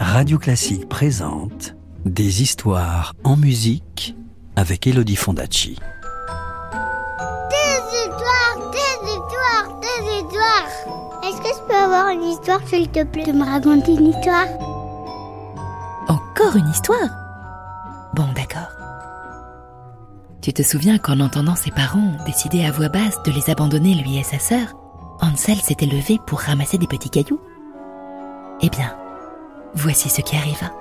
Radio Classique présente Des histoires en musique avec Elodie Fondacci. Des histoires, des histoires, des histoires. Est-ce que je peux avoir une histoire, s'il te plaît, de me raconter une histoire? Encore une histoire? Bon, d'accord. Tu te souviens qu'en entendant ses parents décider à voix basse de les abandonner lui et sa sœur, Hansel s'était levé pour ramasser des petits cailloux? Eh bien, voici ce qui arriva.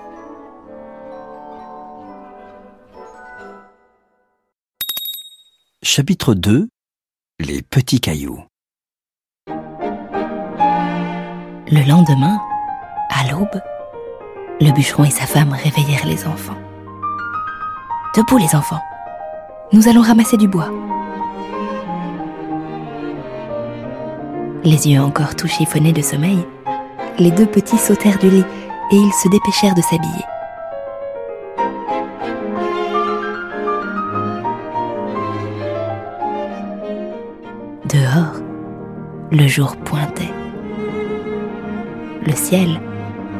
Chapitre 2 Les petits cailloux. Le lendemain, à l'aube, le bûcheron et sa femme réveillèrent les enfants. Debout les enfants, nous allons ramasser du bois. Les yeux encore tout chiffonnés de sommeil, les deux petits sautèrent du lit et ils se dépêchèrent de s'habiller. Dehors, le jour pointait. Le ciel,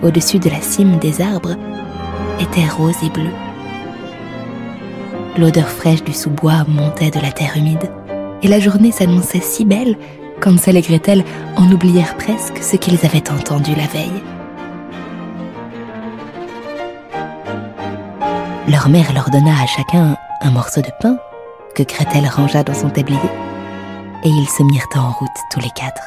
au-dessus de la cime des arbres, était rose et bleu. L'odeur fraîche du sous-bois montait de la terre humide, et la journée s'annonçait si belle qu'Ansel et Gretel en oublièrent presque ce qu'ils avaient entendu la veille. Leur mère leur donna à chacun un morceau de pain que Gretel rangea dans son tablier, et ils se mirent en route tous les quatre.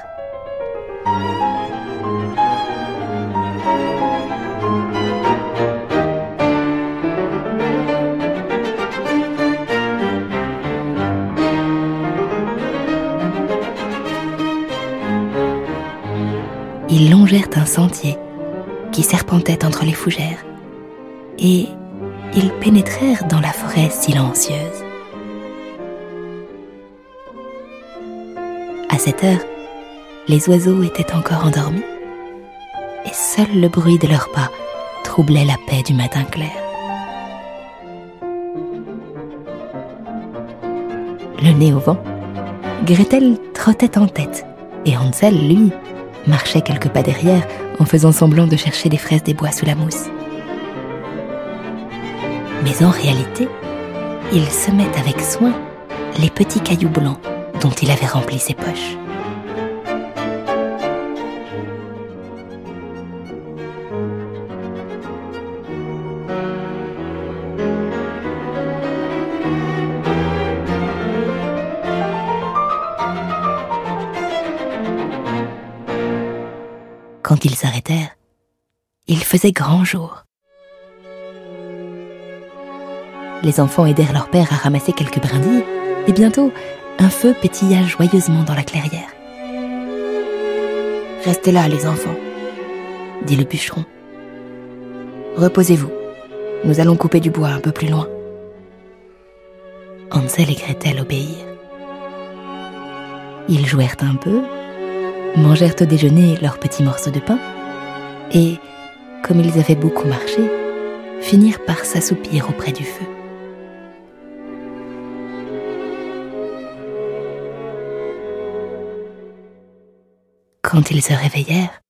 Ils longèrent un sentier qui serpentait entre les fougères, et ils pénétrèrent dans la forêt silencieuse. À cette heure, les oiseaux étaient encore endormis, et seul le bruit de leurs pas troublait la paix du matin clair. Le nez au vent, Gretel trottait en tête, et Hansel, lui, marchait quelques pas derrière en faisant semblant de chercher des fraises des bois sous la mousse. Mais en réalité, il semait avec soin les petits cailloux blancs dont il avait rempli ses poches. Quand ils s'arrêtèrent, il faisait grand jour. Les enfants aidèrent leur père à ramasser quelques brindilles, et bientôt, un feu pétilla joyeusement dans la clairière. Restez là, les enfants, dit le bûcheron. Reposez-vous, nous allons couper du bois un peu plus loin. Hansel et Gretel obéirent. Ils jouèrent un peu, mangèrent au déjeuner leurs petits morceaux de pain, et, comme ils avaient beaucoup marché, finirent par s'assoupir auprès du feu. Quand ils se réveillèrent,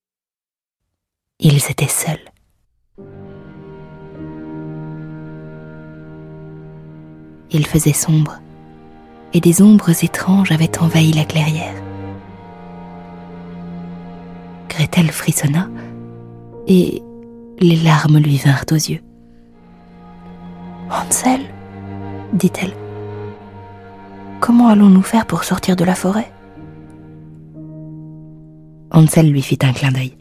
ils étaient seuls. Il faisait sombre, et des ombres étranges avaient envahi la clairière. Gretel frissonna, et les larmes lui vinrent aux yeux. Hansel, dit-elle, comment allons-nous faire pour sortir de la forêt? Hansel lui fit un clin d'œil.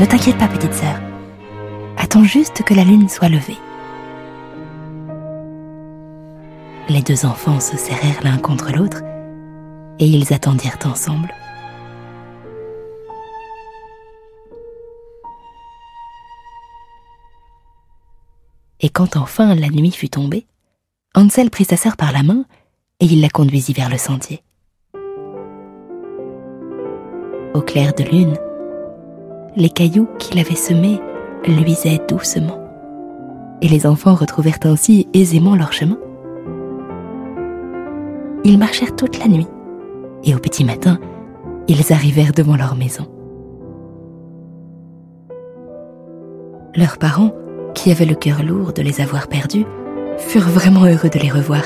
Ne t'inquiète pas, petite sœur. Attends juste que la lune soit levée. Les deux enfants se serrèrent l'un contre l'autre et ils attendirent ensemble. Et quand enfin la nuit fut tombée, Hansel prit sa sœur par la main et il la conduisit vers le sentier. Au clair de lune, les cailloux qu'il avait semés luisaient doucement, et les enfants retrouvèrent ainsi aisément leur chemin. Ils marchèrent toute la nuit, et au petit matin, ils arrivèrent devant leur maison. Leurs parents, qui avaient le cœur lourd de les avoir perdus, furent vraiment heureux de les revoir,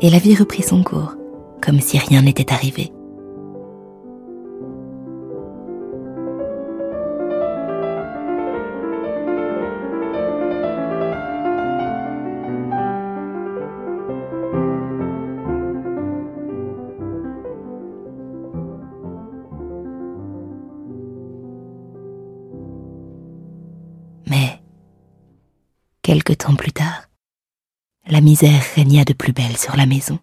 et la vie reprit son cours, comme si rien n'était arrivé. Quelque temps plus tard, la misère régna de plus belle sur la maison.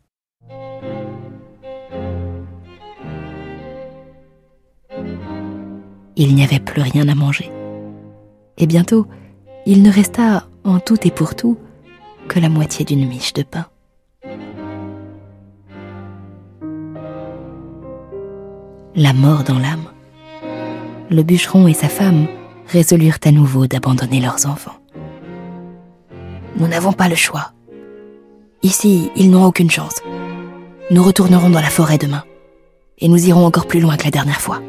Il n'y avait plus rien à manger. Et bientôt, il ne resta en tout et pour tout que la moitié d'une miche de pain. La mort dans l'âme, le bûcheron et sa femme résolurent à nouveau d'abandonner leurs enfants. Nous n'avons pas le choix. Ici, ils n'ont aucune chance. Nous retournerons dans la forêt demain. Et nous irons encore plus loin que la dernière fois.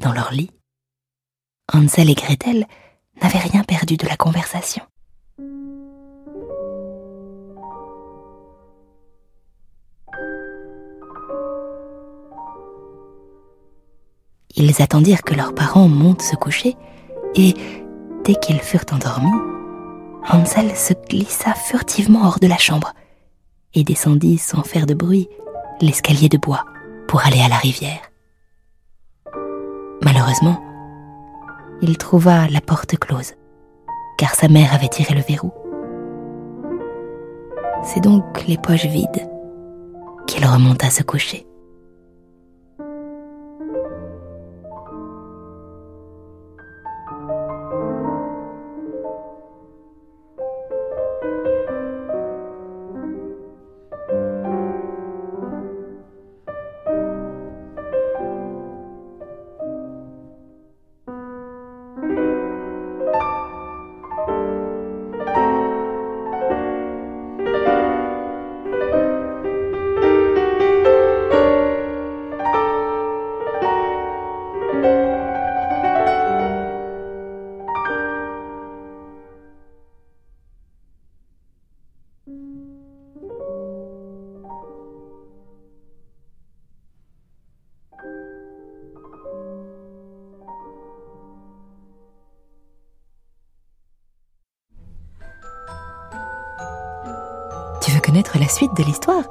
Dans leur lit, Hansel et Gretel n'avaient rien perdu de la conversation. Ils attendirent que leurs parents montent se coucher et, dès qu'ils furent endormis, Hansel se glissa furtivement hors de la chambre et descendit sans faire de bruit l'escalier de bois pour aller à la rivière. Malheureusement, il trouva la porte close, car sa mère avait tiré le verrou. C'est donc les poches vides qu'il remonta se coucher. Veux connaître la suite de l'histoire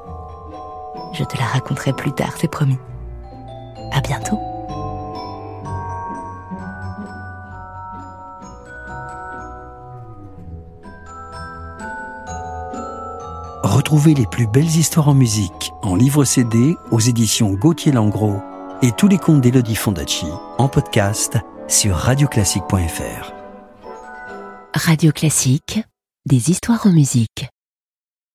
Je te la raconterai plus tard, c'est promis. À bientôt. Retrouvez les plus belles histoires en musique en livre CD aux éditions Gauthier Langros et tous les contes d'Elodie Fondacci en podcast sur radioclassique.fr. Radio Classique, des histoires en musique.